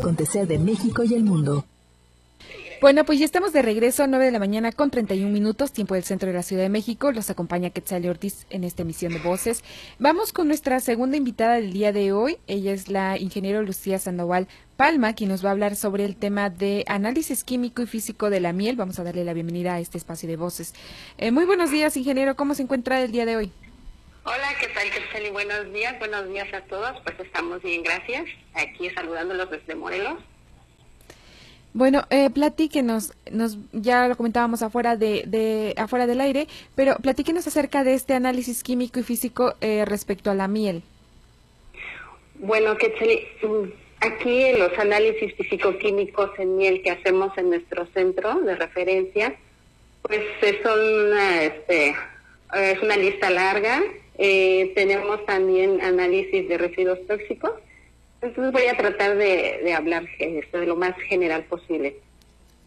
acontecer de México y el mundo. Bueno, pues ya estamos de regreso a 9 de la mañana con 31 minutos, tiempo del centro de la Ciudad de México. Los acompaña Quetzal Ortiz en esta emisión de Voces. Vamos con nuestra segunda invitada del día de hoy. Ella es la ingeniero Lucía Sandoval Palma, quien nos va a hablar sobre el tema de análisis químico y físico de la miel. Vamos a darle la bienvenida a este espacio de Voces. Eh, muy buenos días, ingeniero. ¿Cómo se encuentra el día de hoy? Hola, ¿qué tal, Quetzal? Buenos días. Buenos días a todos. Pues estamos bien, gracias. Aquí saludándolos desde Morelos. Bueno, eh, platíquenos, nos, ya lo comentábamos afuera de, de, afuera del aire, pero platíquenos acerca de este análisis químico y físico eh, respecto a la miel. Bueno, que aquí los análisis físico-químicos en miel que hacemos en nuestro centro de referencia, pues son una, este, es una lista larga. Eh, tenemos también análisis de residuos tóxicos entonces voy a tratar de, hablar esto de lo más general posible.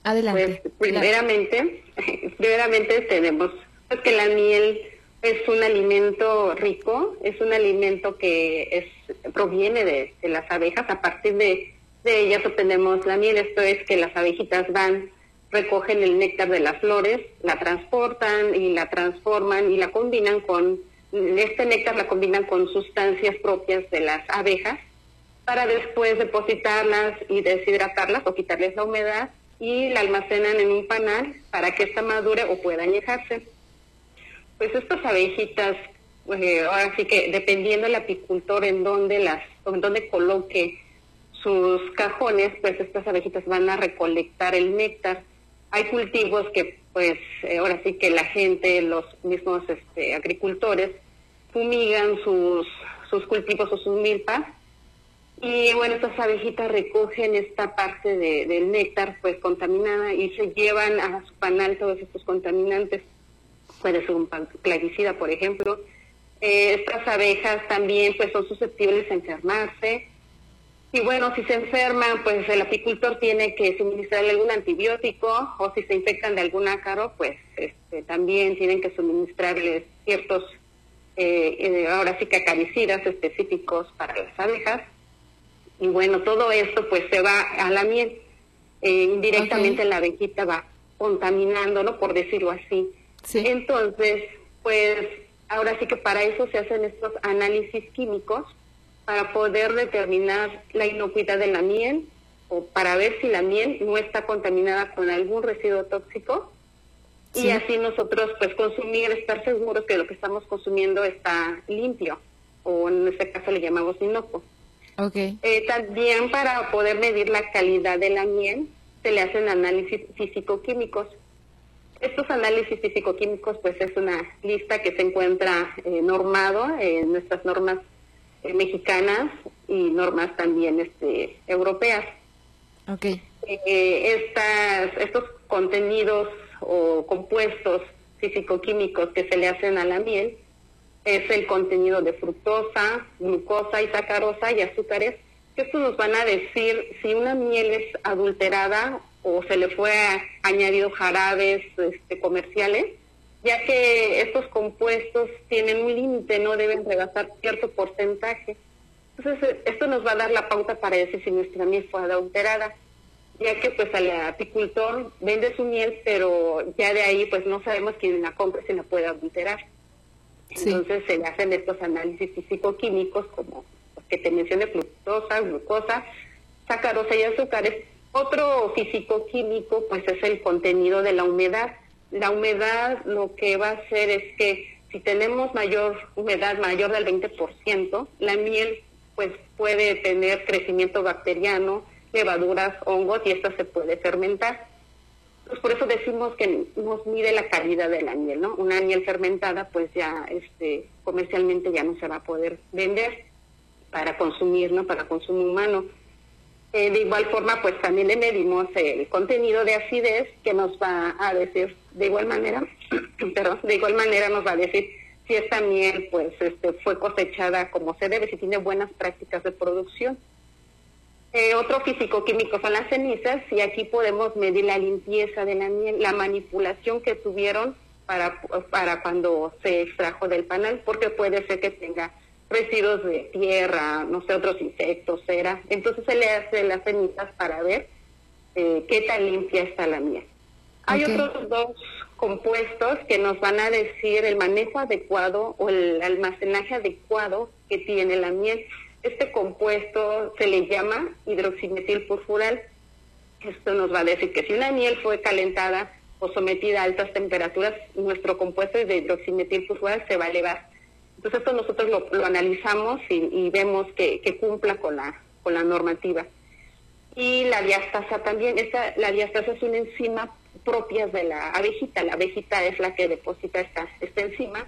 Adelante. Pues, primeramente, primeramente tenemos pues, que la miel es un alimento rico, es un alimento que es proviene de, las abejas. A partir de, de ellas obtenemos la miel. Esto es que las abejitas van, recogen el néctar de las flores, la transportan y la transforman y la combinan con este néctar la combinan con sustancias propias de las abejas para después depositarlas y deshidratarlas o quitarles la humedad y la almacenan en un panal para que esta madure o pueda añejarse. Pues estas abejitas, pues, ahora sí que dependiendo del apicultor en donde las, en donde coloque sus cajones, pues estas abejitas van a recolectar el néctar. Hay cultivos que, pues, eh, ahora sí que la gente, los mismos este, agricultores, fumigan sus, sus cultivos o sus milpas y bueno, estas abejitas recogen esta parte de, del néctar pues contaminada y se llevan a su panal todos estos contaminantes. Puede ser un plaguicida, por ejemplo. Eh, estas abejas también pues son susceptibles a enfermarse. Y bueno, si se enferman, pues el apicultor tiene que suministrarle algún antibiótico o si se infectan de algún ácaro, pues este, también tienen que suministrarles ciertos, eh, eh, ahora sí que acaricidas específicos para las abejas. Y bueno, todo esto pues se va a la miel. Eh, indirectamente la abejita va contaminando, ¿no? Por decirlo así. Entonces, pues ahora sí que para eso se hacen estos análisis químicos para poder determinar la inocuidad de la miel o para ver si la miel no está contaminada con algún residuo tóxico y así nosotros pues consumir, estar seguros que lo que estamos consumiendo está limpio o en este caso le llamamos inocuo. Okay. Eh, también para poder medir la calidad de la miel se le hacen análisis físico-químicos. Estos análisis físico-químicos pues es una lista que se encuentra eh, normado en nuestras normas eh, mexicanas y normas también este, europeas. Okay. estas, estos contenidos o compuestos físico-químicos que se le hacen a la miel es el contenido de fructosa, glucosa y sacarosa y azúcares, que estos nos van a decir si una miel es adulterada o se le fue añadido jarabes este, comerciales, ya que estos compuestos tienen un límite, no deben rebasar cierto porcentaje. Entonces, esto nos va a dar la pauta para decir si nuestra miel fue adulterada, ya que pues al apicultor vende su miel, pero ya de ahí pues no sabemos quién la compra si la puede adulterar. Entonces se le hacen estos análisis físico-químicos como los que te mencioné, fructosa, glucosa, sacarosa y azúcares. Otro físico-químico pues es el contenido de la humedad. La humedad lo que va a hacer es que si tenemos mayor humedad, mayor del 20%, la miel pues puede tener crecimiento bacteriano, levaduras, hongos y esta se puede fermentar. Pues por eso decimos que nos mide la calidad de la miel, ¿no? Una miel fermentada, pues ya este, comercialmente ya no se va a poder vender para consumir, ¿no? Para consumo humano. Eh, de igual forma, pues también le medimos el contenido de acidez que nos va a decir, de igual manera, pero de igual manera nos va a decir si esta miel, pues, este, fue cosechada como se debe, si tiene buenas prácticas de producción. Eh, otro físico-químico son las cenizas y aquí podemos medir la limpieza de la miel, la manipulación que tuvieron para, para cuando se extrajo del panal, porque puede ser que tenga residuos de tierra, no sé, otros insectos, cera. Entonces se le hace las cenizas para ver eh, qué tan limpia está la miel. Hay otros dos compuestos que nos van a decir el manejo adecuado o el almacenaje adecuado que tiene la miel. Este compuesto se le llama hidroximetilfurfural. Esto nos va a decir que si una miel fue calentada o sometida a altas temperaturas, nuestro compuesto de hidroximetilfurfural se va a elevar. Entonces esto nosotros lo, analizamos y, vemos que, cumpla con la, con la normativa. Y la diastasa también, esta, la diastasa es una enzima propia de la abejita, la abejita es la que deposita esta, esta enzima.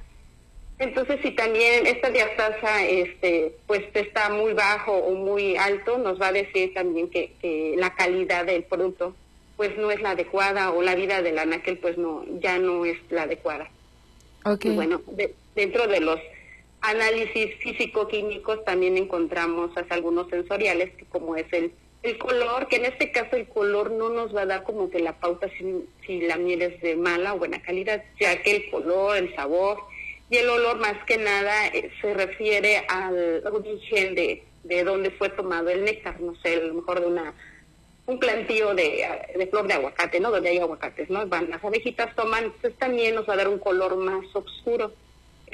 Entonces, si también esta diastasa este, pues está muy bajo o muy alto, nos va a decir también que, la calidad del producto pues no es la adecuada o la vida del anaquel pues no ya no es la adecuada. Okay. Y bueno, dentro de los análisis físico-químicos también encontramos algunos sensoriales, como es el, el color, que en este caso el color no nos va a dar como que la pauta si, la miel es de mala o buena calidad, ya que el color, el sabor y el olor más que nada eh, se refiere al origen de, de dónde fue tomado el néctar, no sé, a lo mejor de una un plantío de, de, flor de aguacate, ¿no? Donde hay aguacates, ¿no? Van, las abejitas toman, pues también nos va a dar un color más oscuro.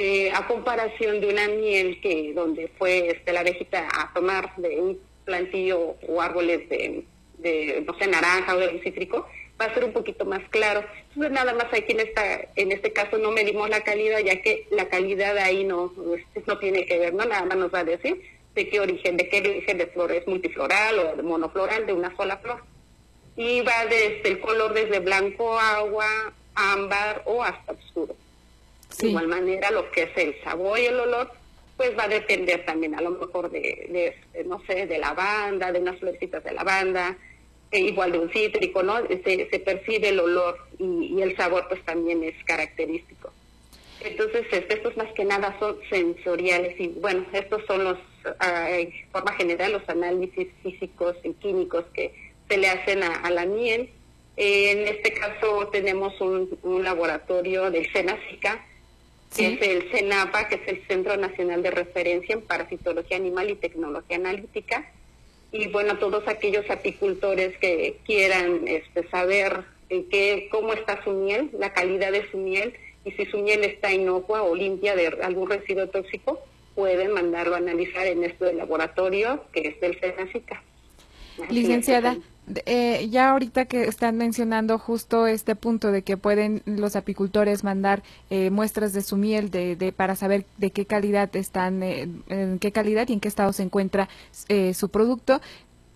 Eh, a comparación de una miel que donde fue este, la abejita a tomar de un plantillo o árboles de, de no sé, naranja o de cítrico, va a ser un poquito más claro. Entonces nada más aquí en esta, en este caso no medimos la calidad, ya que la calidad ahí no, no tiene que ver, ¿no? Nada más nos va a decir de qué origen, de qué origen de flor es multifloral o de monofloral de una sola flor. Y va desde el color desde blanco, agua, ámbar o hasta oscuro. De igual manera, lo que es el sabor y el olor, pues va a depender también a lo mejor de, no sé, de lavanda, de unas florecitas de lavanda, e igual de un cítrico, ¿no? Se, se percibe el olor y, el sabor pues también es característico. Entonces, este, estos más que nada son sensoriales y bueno, estos son los, en forma general, los análisis físicos y químicos que se le hacen a, la miel. en este caso tenemos un, un laboratorio de Senacica es el CENAPA, que es el Centro Nacional de Referencia en Parasitología Animal y Tecnología Analítica. Y bueno, todos aquellos apicultores que quieran este, saber en qué, cómo está su miel, la calidad de su miel, y si su miel está inocua o limpia de algún residuo tóxico, pueden mandarlo a analizar en este laboratorio que es del CENACICA. Licenciada, eh, ya ahorita que están mencionando justo este punto de que pueden los apicultores mandar eh, muestras de su miel de, para saber de qué calidad están, eh, en qué calidad y en qué estado se encuentra su producto,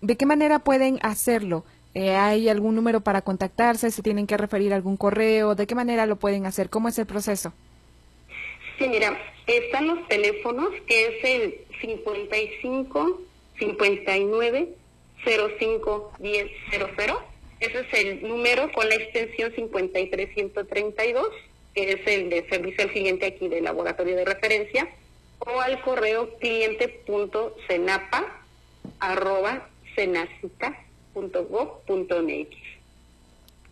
¿de qué manera pueden hacerlo? ¿Hay algún número para contactarse? ¿Se tienen que referir a algún correo? ¿De qué manera lo pueden hacer? ¿Cómo es el proceso? Sí, mira, están los teléfonos que es el 55 59 051000. Ese es el número con la extensión 53132, que es el de servicio al cliente aquí del laboratorio de referencia, o al correo cliente.cenapa arroba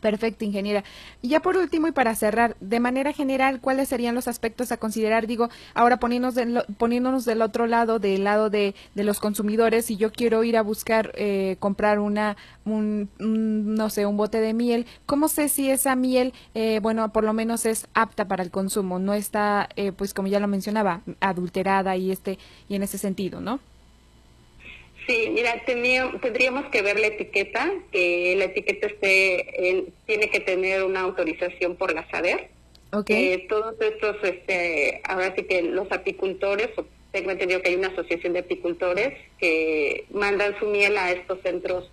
Perfecto, ingeniera. Y ya por último y para cerrar, de manera general, ¿cuáles serían los aspectos a considerar? Digo, ahora poniéndonos, poniéndonos del otro lado, del lado de, los consumidores, si yo quiero ir a buscar, eh, comprar una, un, no sé, un bote de miel, ¿cómo sé si esa miel, eh, bueno, por lo menos es apta para el consumo? No está, eh, pues como ya lo mencionaba, adulterada y, este, y en ese sentido, ¿no? Sí, mira, tendríamos que ver la etiqueta, que la etiqueta esté, tiene que tener una autorización por la SADER. Okay. Eh, todos estos, este, ahora sí que los apicultores, tengo entendido que hay una asociación de apicultores que mandan su miel a estos centros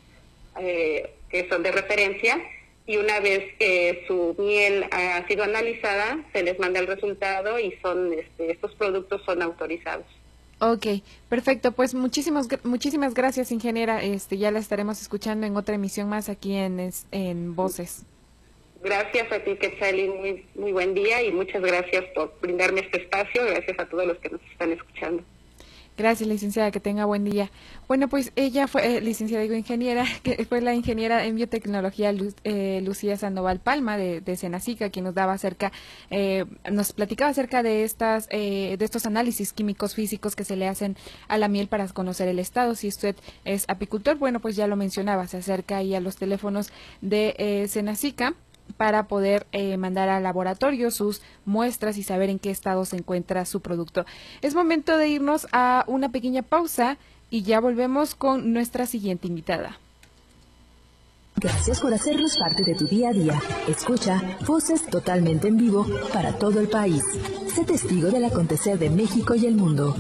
eh, que son de referencia y una vez que su miel ha sido analizada, se les manda el resultado y son este, estos productos son autorizados. Ok, perfecto. Pues muchísimas muchísimas gracias, ingeniera. Este, ya la estaremos escuchando en otra emisión más aquí en, en Voces. Gracias a ti, Quetzalí. Muy, muy buen día y muchas gracias por brindarme este espacio. Gracias a todos los que nos están escuchando. Gracias, licenciada, que tenga buen día. Bueno, pues ella fue, eh, licenciada, digo ingeniera, que fue la ingeniera en biotecnología eh, Lucía Sandoval Palma de, de Senacica, quien nos daba acerca, eh, nos platicaba acerca de estas, de estos análisis químicos físicos que se le hacen a la miel para conocer el estado. Si usted es apicultor, bueno, pues ya lo mencionaba, se acerca ahí a los teléfonos de Senacica para poder eh, mandar al laboratorio sus muestras y saber en qué estado se encuentra su producto. Es momento de irnos a una pequeña pausa y ya volvemos con nuestra siguiente invitada. Gracias por hacernos parte de tu día a día. Escucha voces totalmente en vivo para todo el país. Sé testigo del acontecer de México y el mundo.